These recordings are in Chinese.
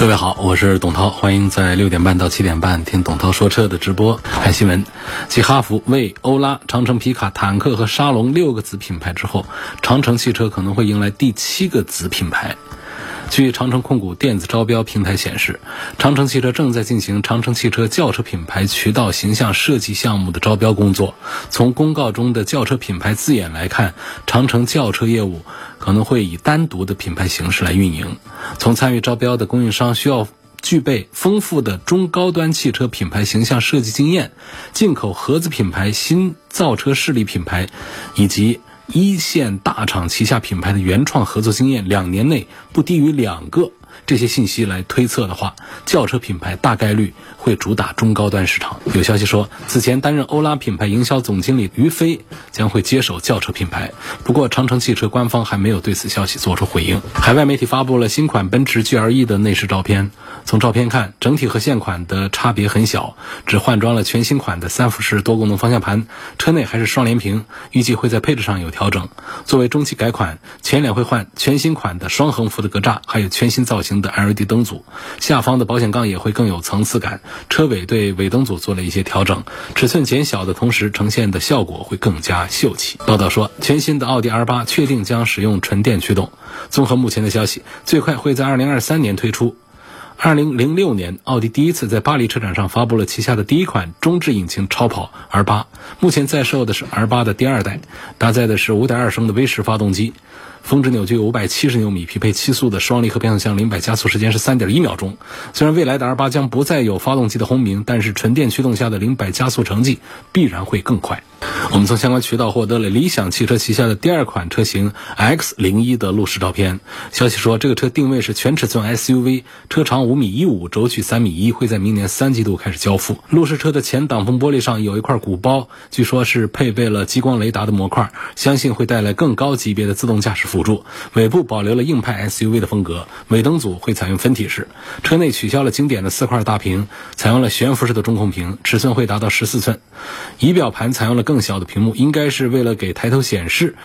各位好，我是董涛，欢迎在六点半到七点半听董涛说车的直播。看新闻，继哈弗、魏、欧拉、长城皮卡、坦克和沙龙六个子品牌之后，长城汽车可能会迎来第七个子品牌。据长城控股电子招标平台显示，长城汽车正在进行长城汽车轿车品牌渠道形象设计项目的招标工作。从公告中的轿车品牌字眼来看，长城轿车业务可能会以单独的品牌形式来运营。从参与招标的供应商需要具备丰富的中高端汽车品牌形象设计经验，进口合资品牌、新造车势力品牌，以及。一线大厂旗下品牌的原创合作经验，两年内不低于两个。这些信息来推测的话，轿车品牌大概率会主打中高端市场。有消息说，此前担任欧拉品牌营销总经理于飞将会接手轿车品牌。不过，长城汽车官方还没有对此消息做出回应。海外媒体发布了新款奔驰 GLE 的内饰照片。从照片看，整体和现款的差别很小，只换装了全新款的三辐式多功能方向盘，车内还是双联屏，预计会在配置上有调整。作为中期改款，前脸会换全新款的双横幅的格栅，还有全新造型。的 LED 灯组，下方的保险杠也会更有层次感。车尾对尾灯组做了一些调整，尺寸减小的同时，呈现的效果会更加秀气。报道说，全新的奥迪 R8 确定将使用纯电驱动。综合目前的消息，最快会在2023年推出。2006年，奥迪第一次在巴黎车展上发布了旗下的第一款中置引擎超跑 R8。目前在售的是 R8 的第二代，搭载的是5.2升的 V10 发动机。峰值扭矩有五百七十牛米，匹配七速的双离合变速箱，零百加速时间是三点一秒钟。虽然未来的 R 八将不再有发动机的轰鸣，但是纯电驱动下的零百加速成绩必然会更快。我们从相关渠道获得了理想汽车旗下的第二款车型 X 零一的路试照片。消息说，这个车定位是全尺寸 SUV，车长五米一五，轴距三米一，会在明年三季度开始交付。路试车的前挡风玻璃上有一块鼓包，据说是配备了激光雷达的模块，相信会带来更高级别的自动驾驶辅助。尾部保留了硬派 SUV 的风格，尾灯组会采用分体式。车内取消了经典的四块大屏，采用了悬浮式的中控屏，尺寸会达到十四寸。仪表盘采用了更小的屏幕，应该是为了给抬头显示。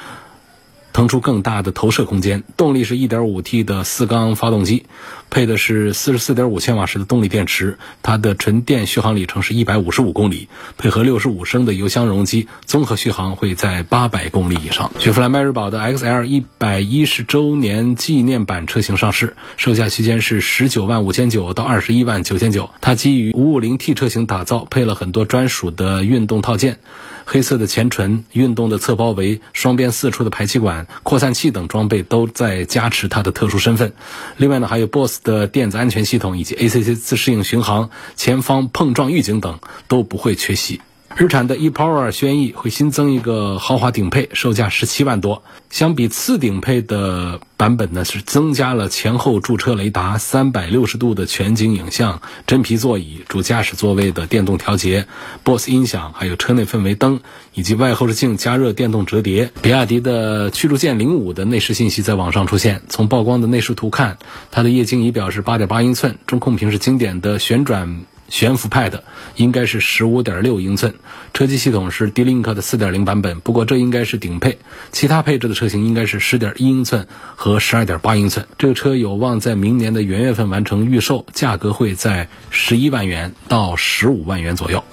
腾出更大的投射空间，动力是 1.5T 的四缸发动机，配的是44.5千瓦时的动力电池，它的纯电续航里程是155公里，配合65升的油箱容积，综合续航会在800公里以上。雪佛兰迈锐宝的 XL 110周年纪念版车型上市，售价区间是19万5千九到21万9千九，它基于 550T 车型打造，配了很多专属的运动套件。黑色的前唇、运动的侧包围、双边四出的排气管、扩散器等装备都在加持它的特殊身份。另外呢，还有 BOSS 的电子安全系统以及 ACC 自适应巡航、前方碰撞预警等都不会缺席。日产的 ePower 轩逸会新增一个豪华顶配，售价十七万多。相比次顶配的版本呢，是增加了前后驻车雷达、三百六十度的全景影像、真皮座椅、主驾驶座位的电动调节、BOSS 音响，还有车内氛围灯以及外后视镜加热电动折叠。比亚迪的驱逐舰零五的内饰信息在网上出现。从曝光的内饰图看，它的液晶仪表是八点八英寸，中控屏是经典的旋转。悬浮派的应该是十五点六英寸，车机系统是 D-Link 的四点零版本，不过这应该是顶配，其他配置的车型应该是十点一英寸和十二点八英寸。这个车有望在明年的元月份完成预售，价格会在十一万元到十五万元左右。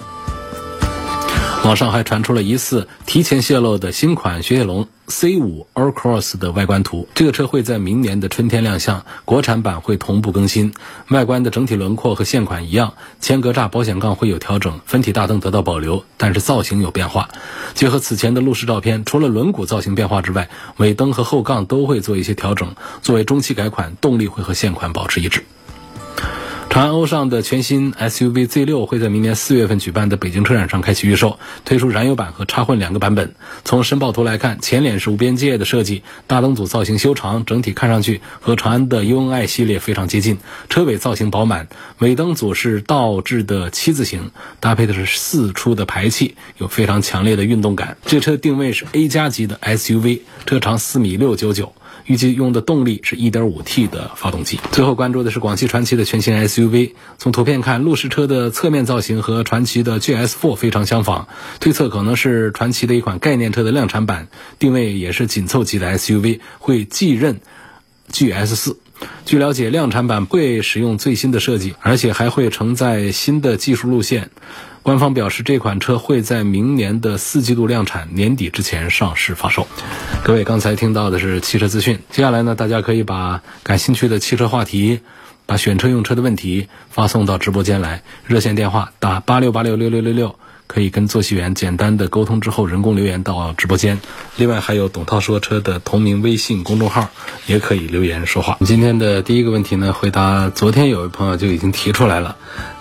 网上还传出了疑似提前泄露的新款雪铁龙 C5 Allcross 的外观图。这个车会在明年的春天亮相，国产版会同步更新。外观的整体轮廓和现款一样，前格栅、保险杠会有调整，分体大灯得到保留，但是造型有变化。结合此前的路试照片，除了轮毂造型变化之外，尾灯和后杠都会做一些调整。作为中期改款，动力会和现款保持一致。长安欧尚的全新 SUV Z6 会在明年四月份举办的北京车展上开启预售，推出燃油版和插混两个版本。从申报图来看，前脸是无边界的设计，大灯组造型修长，整体看上去和长安的 UNI 系列非常接近。车尾造型饱满，尾灯组是倒置的七字形，搭配的是四出的排气，有非常强烈的运动感。这车定位是 A 加级的 SUV，车长四米六九九。预计用的动力是 1.5T 的发动机。最后关注的是广汽传祺的全新 SUV。从图片看，路试车的侧面造型和传祺的 GS4 非常相仿，推测可能是传祺的一款概念车的量产版，定位也是紧凑级的 SUV，会继任 GS4。据了解，量产版会使用最新的设计，而且还会承载新的技术路线。官方表示，这款车会在明年的四季度量产，年底之前上市发售。各位刚才听到的是汽车资讯，接下来呢，大家可以把感兴趣的汽车话题、把选车用车的问题发送到直播间来，热线电话打八六八六六六六六，可以跟坐席员简单的沟通之后，人工留言到直播间。另外还有董涛说车的同名微信公众号，也可以留言说话。今天的第一个问题呢，回答昨天有位朋友就已经提出来了。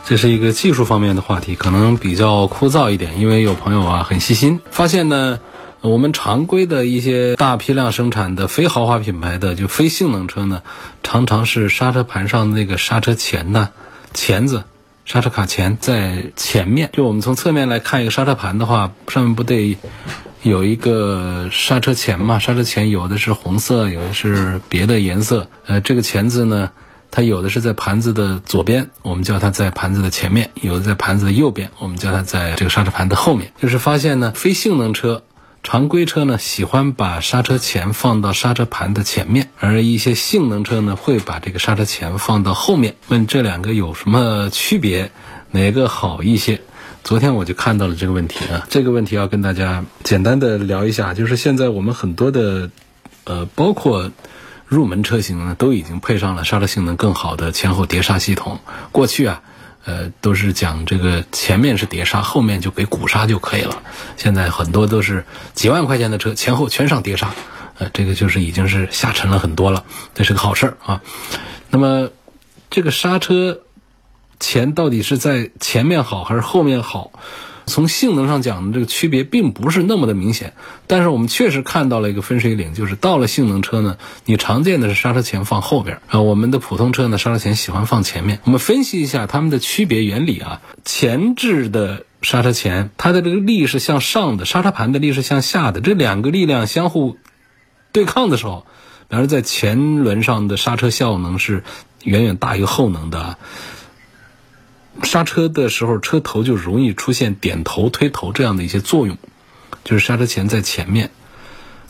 这是一个技术方面的话题，可能比较枯燥一点，因为有朋友啊很细心，发现呢，我们常规的一些大批量生产的非豪华品牌的就非性能车呢，常常是刹车盘上那个刹车钳呢，钳子，刹车卡钳在前面。就我们从侧面来看一个刹车盘的话，上面不得有一个刹车钳嘛？刹车钳有的是红色，有的是别的颜色。呃，这个钳子呢？它有的是在盘子的左边，我们叫它在盘子的前面；有的在盘子的右边，我们叫它在这个刹车盘的后面。就是发现呢，非性能车、常规车呢喜欢把刹车钳放到刹车盘的前面，而一些性能车呢会把这个刹车钳放到后面。问这两个有什么区别？哪个好一些？昨天我就看到了这个问题啊，这个问题要跟大家简单的聊一下，就是现在我们很多的，呃，包括。入门车型呢，都已经配上了刹车性能更好的前后碟刹系统。过去啊，呃，都是讲这个前面是碟刹，后面就给鼓刹就可以了。现在很多都是几万块钱的车，前后全上碟刹，呃，这个就是已经是下沉了很多了，这是个好事儿啊。那么，这个刹车前到底是在前面好还是后面好？从性能上讲呢，这个区别并不是那么的明显，但是我们确实看到了一个分水岭，就是到了性能车呢，你常见的是刹车钳放后边啊，我们的普通车呢，刹车钳喜欢放前面。我们分析一下它们的区别原理啊，前置的刹车钳，它的这个力是向上的，刹车盘的力是向下的，这两个力量相互对抗的时候，比方说在前轮上的刹车效能是远远大于后能的。刹车的时候，车头就容易出现点头、推头这样的一些作用，就是刹车钳在前面，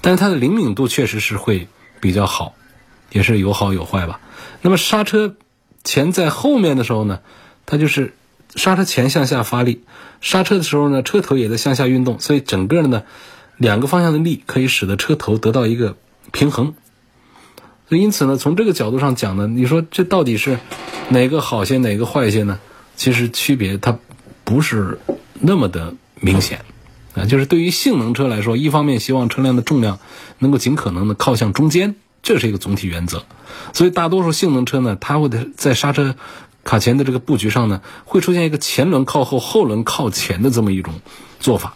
但是它的灵敏度确实是会比较好，也是有好有坏吧。那么刹车钳在后面的时候呢，它就是刹车钳向下发力，刹车的时候呢，车头也在向下运动，所以整个的呢，两个方向的力可以使得车头得到一个平衡。所以因此呢，从这个角度上讲呢，你说这到底是哪个好些，哪个坏些呢？其实区别它不是那么的明显啊，就是对于性能车来说，一方面希望车辆的重量能够尽可能的靠向中间，这是一个总体原则。所以大多数性能车呢，它会在刹车卡钳的这个布局上呢，会出现一个前轮靠后、后轮靠前的这么一种做法。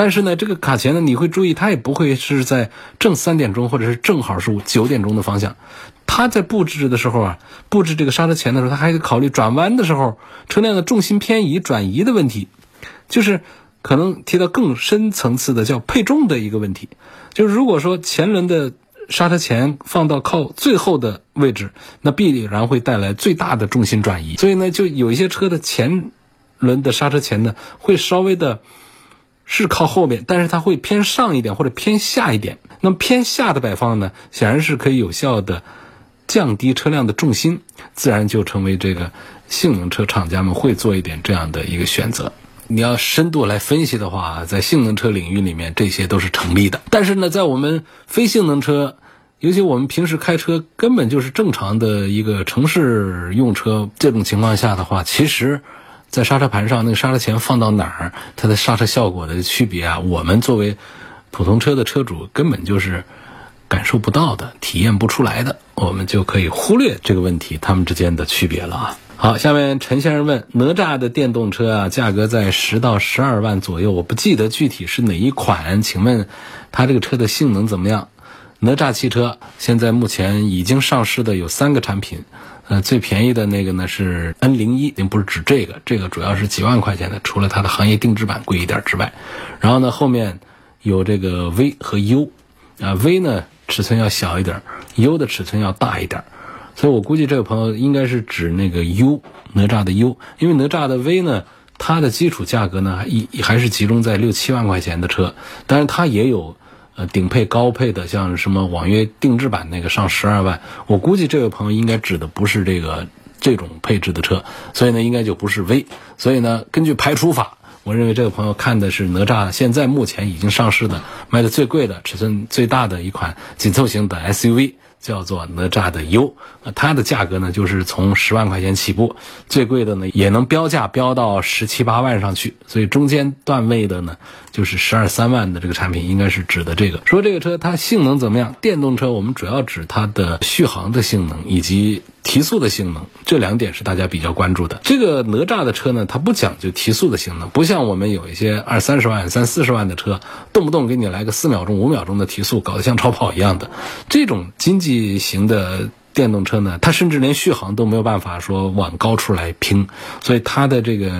但是呢，这个卡钳呢，你会注意，它也不会是在正三点钟或者是正好是九点钟的方向。它在布置的时候啊，布置这个刹车钳的时候，它还得考虑转弯的时候车辆的重心偏移、转移的问题，就是可能提到更深层次的叫配重的一个问题。就是如果说前轮的刹车钳放到靠最后的位置，那必然会带来最大的重心转移。所以呢，就有一些车的前轮的刹车钳呢，会稍微的是靠后面，但是它会偏上一点或者偏下一点。那么偏下的摆放呢，显然是可以有效的。降低车辆的重心，自然就成为这个性能车厂家们会做一点这样的一个选择。你要深度来分析的话，在性能车领域里面，这些都是成立的。但是呢，在我们非性能车，尤其我们平时开车根本就是正常的一个城市用车这种情况下的话，其实，在刹车盘上那个刹车钳放到哪儿，它的刹车效果的区别啊，我们作为普通车的车主根本就是。感受不到的、体验不出来的，我们就可以忽略这个问题，它们之间的区别了啊。好，下面陈先生问：哪吒的电动车啊，价格在十到十二万左右，我不记得具体是哪一款，请问它这个车的性能怎么样？哪吒汽车现在目前已经上市的有三个产品，呃，最便宜的那个呢是 N 零一，并不是指这个，这个主要是几万块钱的，除了它的行业定制版贵一点之外，然后呢后面有这个 V 和 U，啊 V 呢尺寸要小一点，U 的尺寸要大一点，所以我估计这位朋友应该是指那个 U 哪吒的 U，因为哪吒的 V 呢，它的基础价格呢一还是集中在六七万块钱的车，当然它也有。顶配、高配的，像什么网约定制版那个上十二万，我估计这位朋友应该指的不是这个这种配置的车，所以呢，应该就不是 V。所以呢，根据排除法，我认为这个朋友看的是哪吒现在目前已经上市的、卖的最贵的、尺寸最大的一款紧凑型的 SUV。叫做哪吒的 U，它的价格呢就是从十万块钱起步，最贵的呢也能标价标到十七八万上去，所以中间段位的呢就是十二三万的这个产品应该是指的这个。说这个车它性能怎么样？电动车我们主要指它的续航的性能以及。提速的性能，这两点是大家比较关注的。这个哪吒的车呢，它不讲究提速的性能，不像我们有一些二三十万、三四十万的车，动不动给你来个四秒钟、五秒钟的提速，搞得像超跑一样的。这种经济型的电动车呢，它甚至连续航都没有办法说往高处来拼，所以它的这个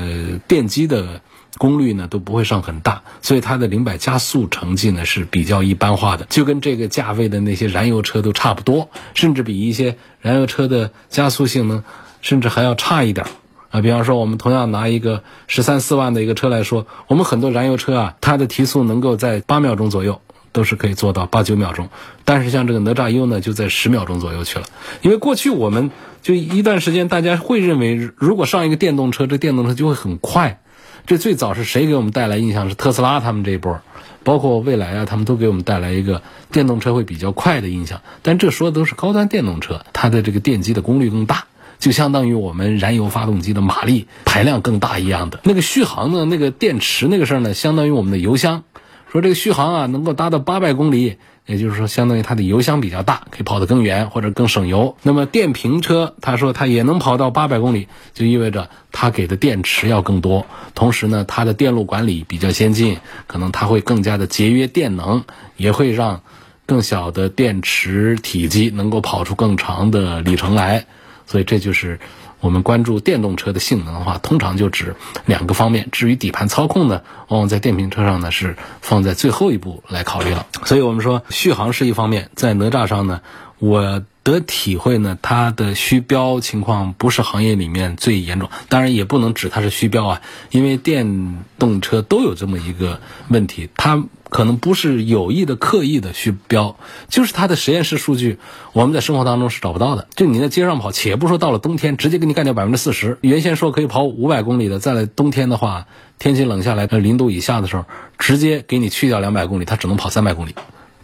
电机的。功率呢都不会上很大，所以它的零百加速成绩呢是比较一般化的，就跟这个价位的那些燃油车都差不多，甚至比一些燃油车的加速性能甚至还要差一点啊。比方说，我们同样拿一个十三四万的一个车来说，我们很多燃油车啊，它的提速能够在八秒钟左右，都是可以做到八九秒钟。但是像这个哪吒 U 呢，就在十秒钟左右去了。因为过去我们就一段时间，大家会认为，如果上一个电动车，这电动车就会很快。这最早是谁给我们带来印象？是特斯拉他们这一波，包括蔚来啊，他们都给我们带来一个电动车会比较快的印象。但这说的都是高端电动车，它的这个电机的功率更大，就相当于我们燃油发动机的马力排量更大一样的。那个续航呢，那个电池那个事儿呢，相当于我们的油箱。说这个续航啊，能够达到八百公里。也就是说，相当于它的油箱比较大，可以跑得更远或者更省油。那么电瓶车，他说它也能跑到八百公里，就意味着它给的电池要更多。同时呢，它的电路管理比较先进，可能它会更加的节约电能，也会让更小的电池体积能够跑出更长的里程来。所以这就是。我们关注电动车的性能的话，通常就指两个方面。至于底盘操控呢，往往在电瓶车上呢是放在最后一步来考虑了。所以我们说续航是一方面，在哪吒上呢，我的体会呢，它的虚标情况不是行业里面最严重。当然也不能指它是虚标啊，因为电动车都有这么一个问题，它。可能不是有意的、刻意的去标，就是它的实验室数据，我们在生活当中是找不到的。就你在街上跑，且不说到了冬天，直接给你干掉百分之四十。原先说可以跑五百公里的，再来冬天的话，天气冷下来，零度以下的时候，直接给你去掉两百公里，它只能跑三百公里，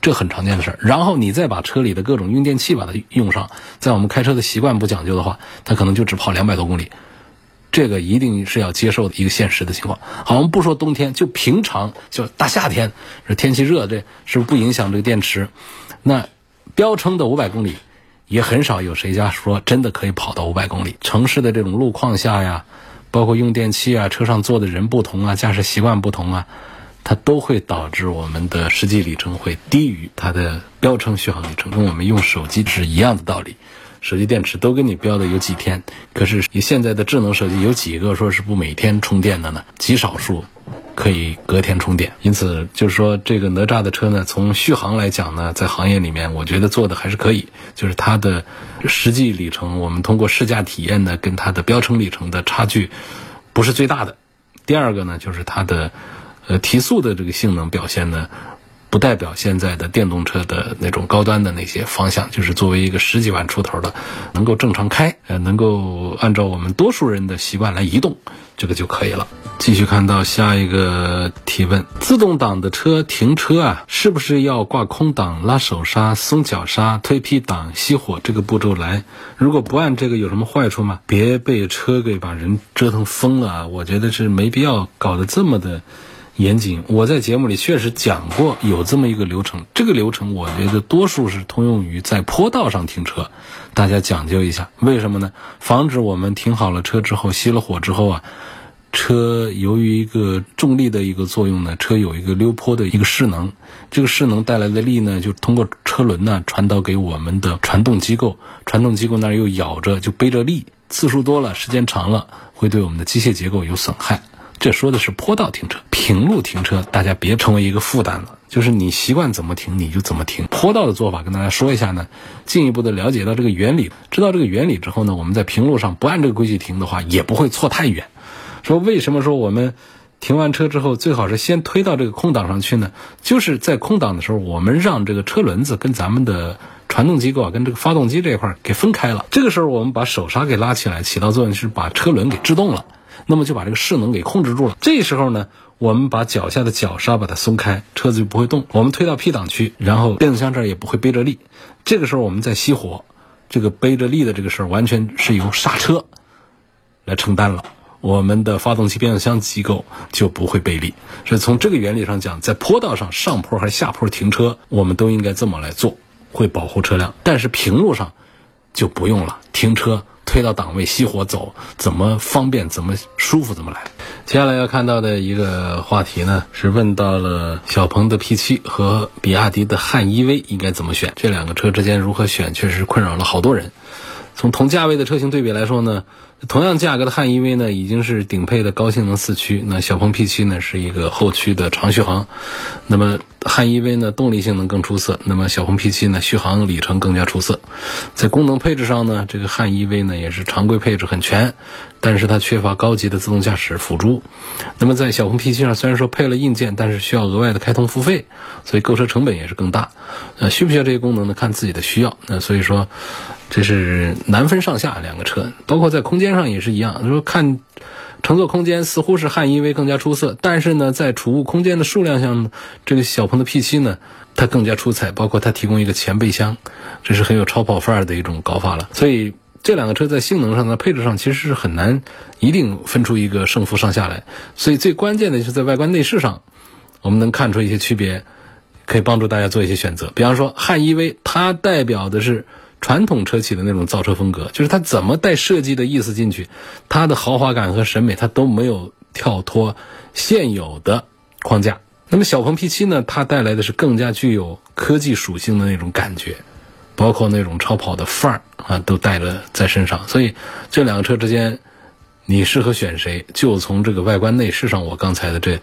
这很常见的事儿。然后你再把车里的各种用电器把它用上，在我们开车的习惯不讲究的话，它可能就只跑两百多公里。这个一定是要接受的一个现实的情况。好，我们不说冬天，就平常，就大夏天，这天气热，这是不是不影响这个电池？那标称的五百公里，也很少有谁家说真的可以跑到五百公里。城市的这种路况下呀，包括用电器啊，车上坐的人不同啊，驾驶习惯不同啊，它都会导致我们的实际里程会低于它的标称续航里程，跟我们用手机是一样的道理。手机电池都给你标的有几天，可是你现在的智能手机有几个说是不每天充电的呢？极少数可以隔天充电。因此，就是说这个哪吒的车呢，从续航来讲呢，在行业里面，我觉得做的还是可以。就是它的实际里程，我们通过试驾体验呢，跟它的标称里程的差距不是最大的。第二个呢，就是它的呃提速的这个性能表现呢。不代表现在的电动车的那种高端的那些方向，就是作为一个十几万出头的，能够正常开，呃，能够按照我们多数人的习惯来移动，这个就可以了。继续看到下一个提问：自动挡的车停车啊，是不是要挂空挡、拉手刹、松脚刹、推 P 档、熄火这个步骤来？如果不按这个，有什么坏处吗？别被车给把人折腾疯了啊，我觉得是没必要搞得这么的。严谨。我在节目里确实讲过有这么一个流程，这个流程我觉得多数是通用于在坡道上停车，大家讲究一下。为什么呢？防止我们停好了车之后熄了火之后啊，车由于一个重力的一个作用呢，车有一个溜坡的一个势能，这个势能带来的力呢，就通过车轮呢传导给我们的传动机构，传动机构那儿又咬着就背着力，次数多了，时间长了，会对我们的机械结构有损害。这说的是坡道停车，平路停车，大家别成为一个负担了。就是你习惯怎么停，你就怎么停。坡道的做法跟大家说一下呢，进一步的了解到这个原理，知道这个原理之后呢，我们在平路上不按这个规矩停的话，也不会错太远。说为什么说我们停完车之后，最好是先推到这个空档上去呢？就是在空档的时候，我们让这个车轮子跟咱们的传动机构啊，跟这个发动机这一块给分开了。这个时候，我们把手刹给拉起来，起到作用是把车轮给制动了。那么就把这个势能给控制住了。这时候呢，我们把脚下的脚刹把它松开，车子就不会动。我们推到 P 档区，然后变速箱这儿也不会背着力。这个时候我们再熄火，这个背着力的这个事儿完全是由刹车来承担了。我们的发动机、变速箱机构就不会背力。所以从这个原理上讲，在坡道上上坡还是下坡停车，我们都应该这么来做，会保护车辆。但是平路上就不用了，停车。推到档位熄火走，怎么方便怎么舒服怎么来。接下来要看到的一个话题呢，是问到了小鹏的 P7 和比亚迪的汉 EV 应该怎么选？这两个车之间如何选，确实困扰了好多人。从同价位的车型对比来说呢，同样价格的汉 EV 呢已经是顶配的高性能四驱，那小鹏 P7 呢是一个后驱的长续航。那么汉 EV 呢动力性能更出色，那么小鹏 P7 呢续航里程更加出色。在功能配置上呢，这个汉 EV 呢也是常规配置很全，但是它缺乏高级的自动驾驶辅助。那么在小鹏 P7 上虽然说配了硬件，但是需要额外的开通付费，所以购车成本也是更大。呃，需不需要这些功能呢？看自己的需要。那所以说。这是难分上下两个车，包括在空间上也是一样。说看乘坐空间，似乎是汉 EV 更加出色，但是呢，在储物空间的数量上，这个小鹏的 P7 呢，它更加出彩。包括它提供一个前备箱，这是很有超跑范儿的一种搞法了。所以这两个车在性能上、呢，配置上其实是很难一定分出一个胜负上下来。所以最关键的就是在外观内饰上，我们能看出一些区别，可以帮助大家做一些选择。比方说汉 EV，它代表的是。传统车企的那种造车风格，就是它怎么带设计的意思进去，它的豪华感和审美它都没有跳脱现有的框架。那么小鹏 P7 呢，它带来的是更加具有科技属性的那种感觉，包括那种超跑的范儿啊，都带了在身上。所以这两个车之间，你适合选谁？就从这个外观内饰上，我刚才的这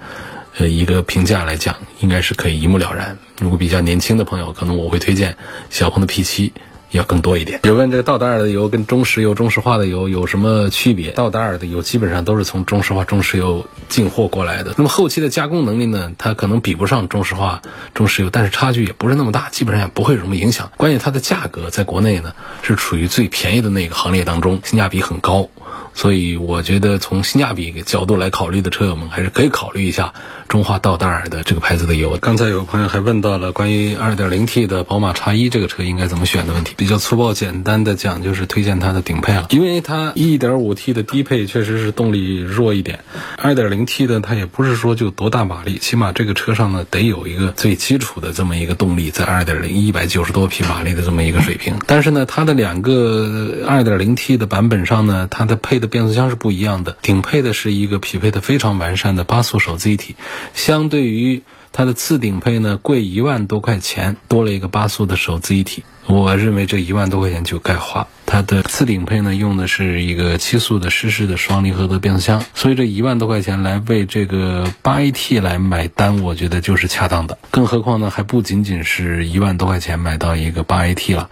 呃一个评价来讲，应该是可以一目了然。如果比较年轻的朋友，可能我会推荐小鹏的 P7。要更多一点。有问这个道达尔的油跟中石油、中石化的油有什么区别？道达尔的油基本上都是从中石化、中石油进货过来的。那么后期的加工能力呢？它可能比不上中石化、中石油，但是差距也不是那么大，基本上也不会有什么影响。关键它的价格在国内呢是处于最便宜的那个行列当中，性价比很高。所以我觉得从性价比角度来考虑的车友们还是可以考虑一下中华道达尔的这个牌子的油。刚才有朋友还问到了关于 2.0T 的宝马叉一这个车应该怎么选的问题。比较粗暴简单的讲，就是推荐它的顶配了，因为它 1.5T 的低配确实是动力弱一点，2.0T 的它也不是说就多大马力，起码这个车上呢得有一个最基础的这么一个动力，在2.0一百九十多匹马力的这么一个水平。但是呢，它的两个 2.0T 的版本上呢，它的配的变速箱是不一样的，顶配的是一个匹配的非常完善的八速手自一体，相对于它的次顶配呢，贵一万多块钱，多了一个八速的手自一体。我认为这一万多块钱就该花。它的次顶配呢，用的是一个七速的湿式的双离合的变速箱，所以这一万多块钱来为这个八 AT 来买单，我觉得就是恰当的。更何况呢，还不仅仅是一万多块钱买到一个八 AT 了，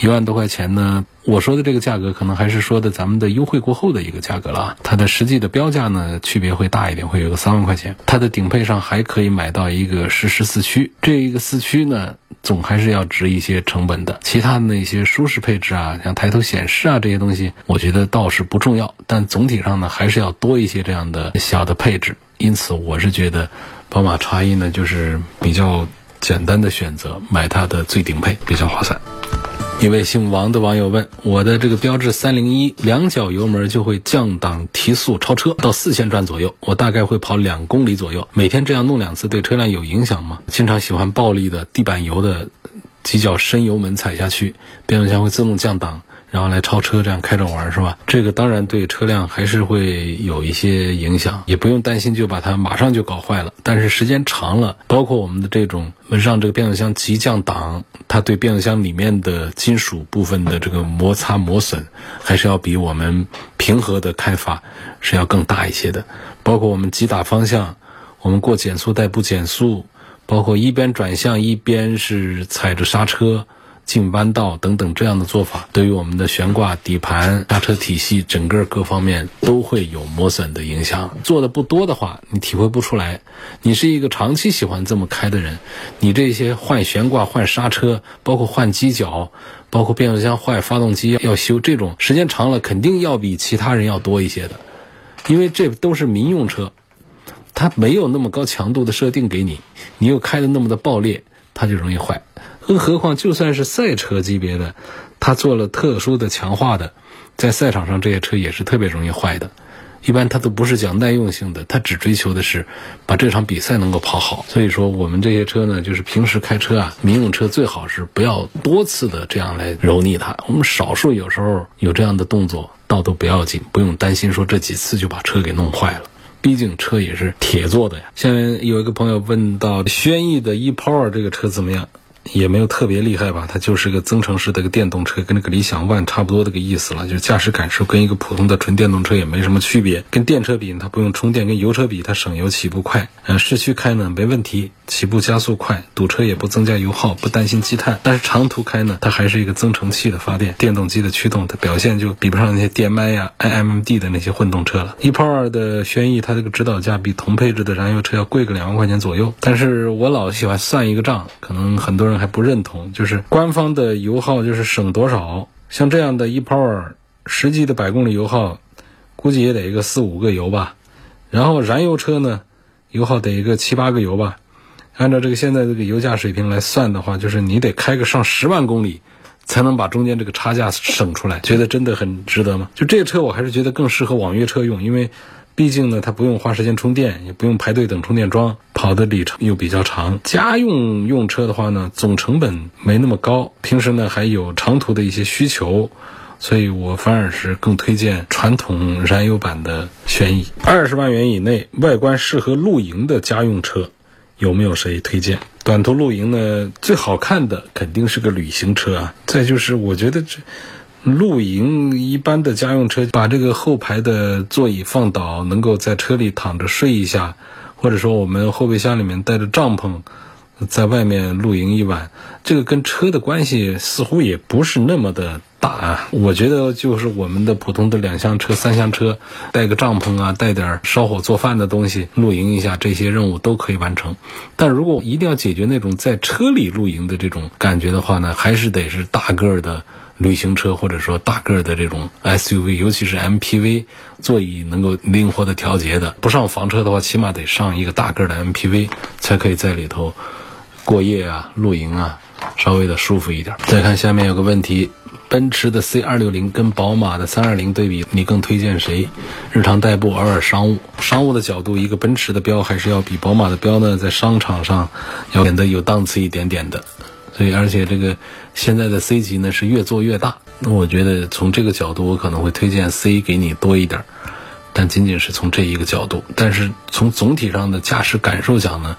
一万多块钱呢。我说的这个价格，可能还是说的咱们的优惠过后的一个价格了。它的实际的标价呢，区别会大一点，会有个三万块钱。它的顶配上还可以买到一个适时四驱，这一个四驱呢，总还是要值一些成本的。其他的那些舒适配置啊，像抬头显示啊这些东西，我觉得倒是不重要。但总体上呢，还是要多一些这样的小的配置。因此，我是觉得宝马叉一呢，就是比较简单的选择，买它的最顶配比较划算。一位姓王的网友问：我的这个标致三零一两脚油门就会降档提速超车到四千转左右，我大概会跑两公里左右，每天这样弄两次对车辆有影响吗？经常喜欢暴力的地板油的几脚深油门踩下去，变速箱会自动降档。然后来超车，这样开着玩是吧？这个当然对车辆还是会有一些影响，也不用担心就把它马上就搞坏了。但是时间长了，包括我们的这种让这个变速箱急降档，它对变速箱里面的金属部分的这个摩擦磨损，还是要比我们平和的开法是要更大一些的。包括我们急打方向，我们过减速带不减速，包括一边转向一边是踩着刹车。进弯道等等这样的做法，对于我们的悬挂、底盘、刹车体系整个各方面都会有磨损的影响。做的不多的话，你体会不出来。你是一个长期喜欢这么开的人，你这些换悬挂、换刹车，包括换机脚，包括变速箱坏、发动机要修，这种时间长了肯定要比其他人要多一些的，因为这都是民用车，它没有那么高强度的设定给你，你又开的那么的爆裂，它就容易坏。更何况，就算是赛车级别的，它做了特殊的强化的，在赛场上这些车也是特别容易坏的。一般它都不是讲耐用性的，它只追求的是把这场比赛能够跑好。所以说，我们这些车呢，就是平时开车啊，民用车最好是不要多次的这样来揉腻它。我们少数有时候有这样的动作，倒都不要紧，不用担心说这几次就把车给弄坏了。毕竟车也是铁做的呀。下面有一个朋友问到，轩逸的 ePower 这个车怎么样？也没有特别厉害吧，它就是个增程式的一个电动车，跟那个理想 ONE 差不多的个意思了，就是驾驶感受跟一个普通的纯电动车也没什么区别。跟电车比，它不用充电；跟油车比，它省油起步快。呃，市区开呢没问题，起步加速快，堵车也不增加油耗，不担心积碳。但是长途开呢，它还是一个增程器的发电，电动机的驱动，它表现就比不上那些电麦呀、iMD 的那些混动车了。一 w 二的轩逸，它这个指导价比同配置的燃油车要贵个两万块钱左右。但是我老喜欢算一个账，可能很多人。还不认同，就是官方的油耗就是省多少？像这样的 ePower，实际的百公里油耗，估计也得一个四五个油吧。然后燃油车呢，油耗得一个七八个油吧。按照这个现在这个油价水平来算的话，就是你得开个上十万公里，才能把中间这个差价省出来。觉得真的很值得吗？就这个车，我还是觉得更适合网约车用，因为。毕竟呢，它不用花时间充电，也不用排队等充电桩，跑的里程又比较长。家用用车的话呢，总成本没那么高，平时呢还有长途的一些需求，所以我反而是更推荐传统燃油版的轩逸。二十万元以内，外观适合露营的家用车，有没有谁推荐？短途露营呢，最好看的肯定是个旅行车啊。再就是，我觉得这。露营一般的家用车，把这个后排的座椅放倒，能够在车里躺着睡一下，或者说我们后备箱里面带着帐篷，在外面露营一晚，这个跟车的关系似乎也不是那么的大啊。我觉得就是我们的普通的两厢车、三厢车，带个帐篷啊，带点烧火做饭的东西，露营一下，这些任务都可以完成。但如果一定要解决那种在车里露营的这种感觉的话呢，还是得是大个儿的。旅行车或者说大个儿的这种 SUV，尤其是 MPV，座椅能够灵活的调节的，不上房车的话，起码得上一个大个儿的 MPV，才可以在里头过夜啊、露营啊，稍微的舒服一点。再看下面有个问题：奔驰的 C 二六零跟宝马的三二零对比，你更推荐谁？日常代步，偶尔商务。商务的角度，一个奔驰的标还是要比宝马的标呢，在商场上要显得有档次一点点的。所以，而且这个现在的 C 级呢是越做越大。那我觉得从这个角度，我可能会推荐 C 给你多一点，但仅仅是从这一个角度。但是从总体上的驾驶感受讲呢，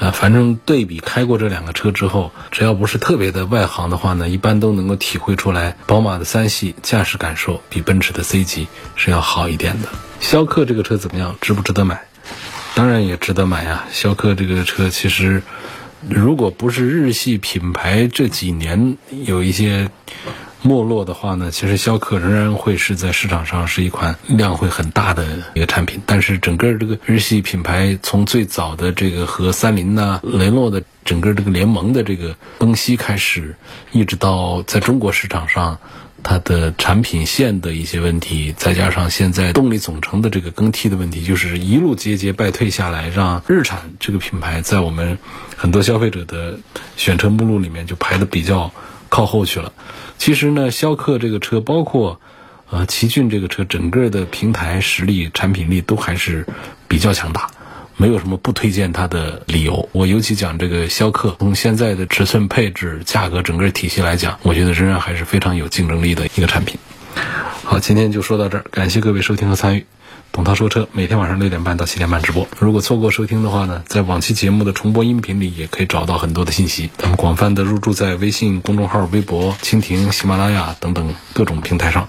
呃，反正对比开过这两个车之后，只要不是特别的外行的话呢，一般都能够体会出来，宝马的三系驾驶感受比奔驰的 C 级是要好一点的。逍客这个车怎么样？值不值得买？当然也值得买呀。逍客这个车其实。如果不是日系品牌这几年有一些没落的话呢，其实逍客仍然会是在市场上是一款量会很大的一个产品。但是整个这个日系品牌从最早的这个和三菱呐、雷诺的整个这个联盟的这个崩析开始，一直到在中国市场上。它的产品线的一些问题，再加上现在动力总成的这个更替的问题，就是一路节节败退下来，让日产这个品牌在我们很多消费者的选车目录里面就排的比较靠后去了。其实呢，逍客这个车，包括呃奇骏这个车，整个的平台实力、产品力都还是比较强大，没有什么不推荐它的理由。我尤其讲这个逍客，从现在的尺寸、配置、价格整个体系来讲，我觉得仍然还是非常有竞争力的一个产品。好，今天就说到这儿，感谢各位收听和参与。董涛说车每天晚上六点半到七点半直播。如果错过收听的话呢，在往期节目的重播音频里也可以找到很多的信息。咱们广泛的入驻在微信公众号、微博、蜻蜓、喜马拉雅等等各种平台上。